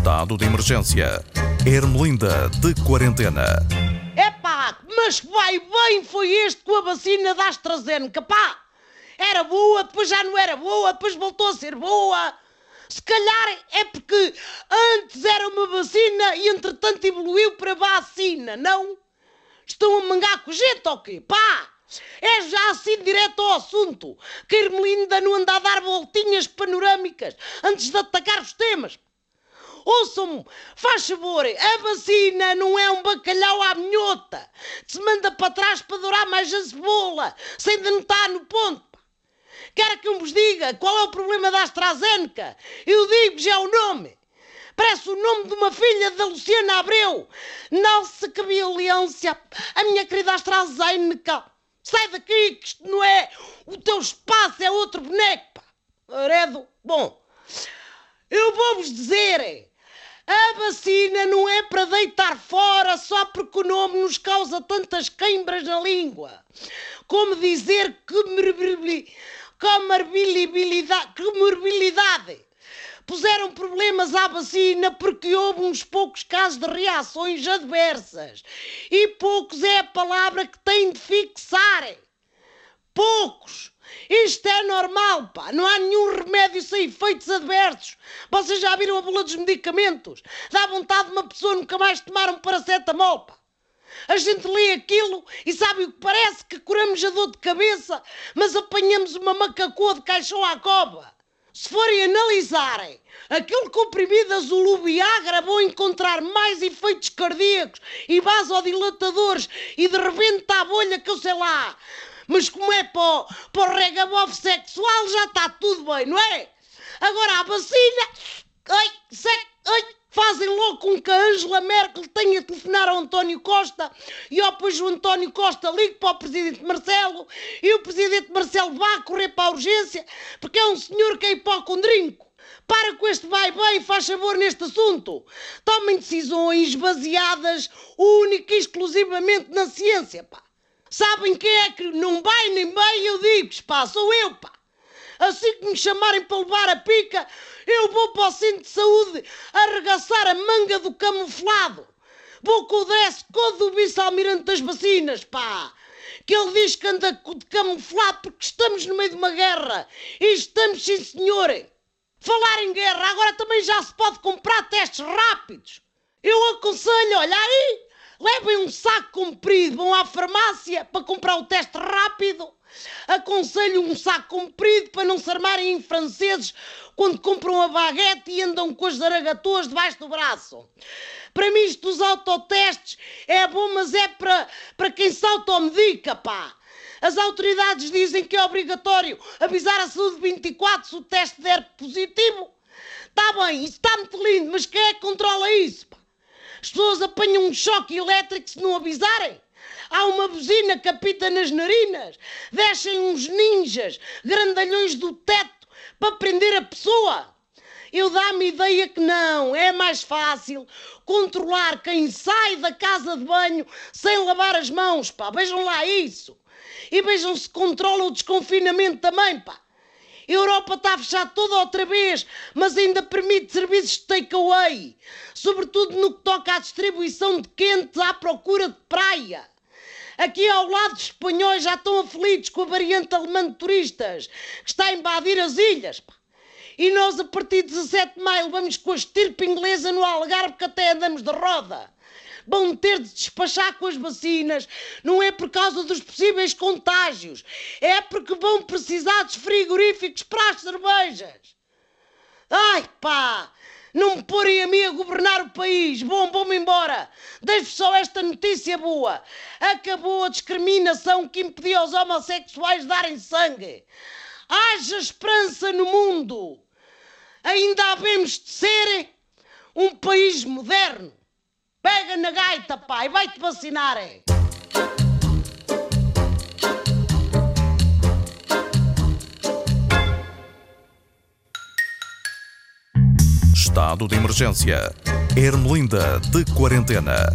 Estado de emergência. Ermelinda de quarentena. Epá, mas vai bem foi este com a vacina da AstraZeneca, pá! Era boa, depois já não era boa, depois voltou a ser boa. Se calhar é porque antes era uma vacina e entretanto evoluiu para vacina, não? Estão a mangar com gente ou quê? Pá! É já assim direto ao assunto, que a Ermelinda não anda a dar voltinhas panorâmicas antes de atacar os temas. Ouçam-me, faz favor, a vacina não é um bacalhau à minhota. Se manda para trás para dourar mais a cebola, sem de não estar no ponto. pá. Quer que eu vos diga qual é o problema da AstraZeneca? Eu digo já o nome. Parece o nome de uma filha da Luciana Abreu. Nossa, que violência! A minha querida AstraZeneca! Sai daqui, que isto não é o teu espaço, é outro boneco, pá! Aredo, bom, eu vou-vos dizer, a vacina não é para deitar fora só porque o nome nos causa tantas queimbras na língua. Como dizer que morbilidade, que morbilidade. Puseram problemas à vacina porque houve uns poucos casos de reações adversas. E poucos é a palavra que têm de fixar. Poucos. Isto é normal, pá. Não há nenhum remédio sem efeitos adversos. Vocês já viram a bula dos medicamentos? Dá vontade de uma pessoa nunca mais tomar um paracetamol, pá. A gente lê aquilo e sabe o que parece? Que curamos a dor de cabeça, mas apanhamos uma macacoa de caixão à cova. Se forem analisarem, aquele comprimido azul Viagra vão encontrar mais efeitos cardíacos e vasodilatadores e de repente está a bolha que eu sei lá. Mas como é para o, para o sexual já está tudo bem, não é? Agora a vacina, ai, sei, ai, fazem logo com que a Angela Merkel tenha a telefonar ao António Costa e depois o António Costa ligue para o Presidente Marcelo e o Presidente Marcelo vá correr para a urgência porque é um senhor que é hipocondrinco. Para com este vai bem, faz favor neste assunto. Tomem decisões baseadas única e exclusivamente na ciência, pá. Sabem quem é que não vai nem bem, eu digo, pá, sou eu, pá. Assim que me chamarem para levar a pica, eu vou para o centro de saúde arregaçar a manga do camuflado. Vou com o dress code do vice-almirante das vacinas, pá. Que ele diz que anda de camuflado porque estamos no meio de uma guerra. E estamos, sim, senhor. Falar em guerra, agora também já se pode comprar testes rápidos. Eu aconselho, olha aí, levem um saco comprido, vão à farmácia para comprar o teste rápido. Aconselho um saco comprido para não se armarem em franceses quando compram a baguete e andam com as zaragatoas debaixo do braço. Para mim, isto dos autotestes é bom, mas é para, para quem se automedica, pá. As autoridades dizem que é obrigatório avisar a saúde 24 se o teste der positivo. Está bem, isso está muito lindo, mas quem é que controla isso? Pá? As pessoas apanham um choque elétrico se não avisarem. Há uma buzina que apita nas narinas. Descem uns ninjas, grandalhões do teto, para prender a pessoa. Eu dá-me ideia que não. É mais fácil controlar quem sai da casa de banho sem lavar as mãos, pá. Vejam lá isso. E vejam se controla o desconfinamento também, pá. A Europa está a fechar toda outra vez, mas ainda permite serviços de takeaway, sobretudo no que toca à distribuição de quentes à procura de praia. Aqui ao lado dos espanhóis já estão aflitos com a variante alemã de turistas, que está a invadir as ilhas. E nós, a partir de 17 de maio, vamos com a estirpe inglesa no Algarve, que até andamos de roda. Vão ter de despachar com as vacinas. Não é por causa dos possíveis contágios. É porque vão precisar dos frigoríficos para as cervejas. Ai, pá! Não me porem a mim a governar o país. Bom, vou-me embora. Deixo só esta notícia boa. Acabou a discriminação que impedia aos homossexuais darem sangue. Haja esperança no mundo. Ainda havemos de ser um país moderno. Pega na gaita, pai, vai-te vacinar. É. Estado de emergência. Ermelinda de quarentena.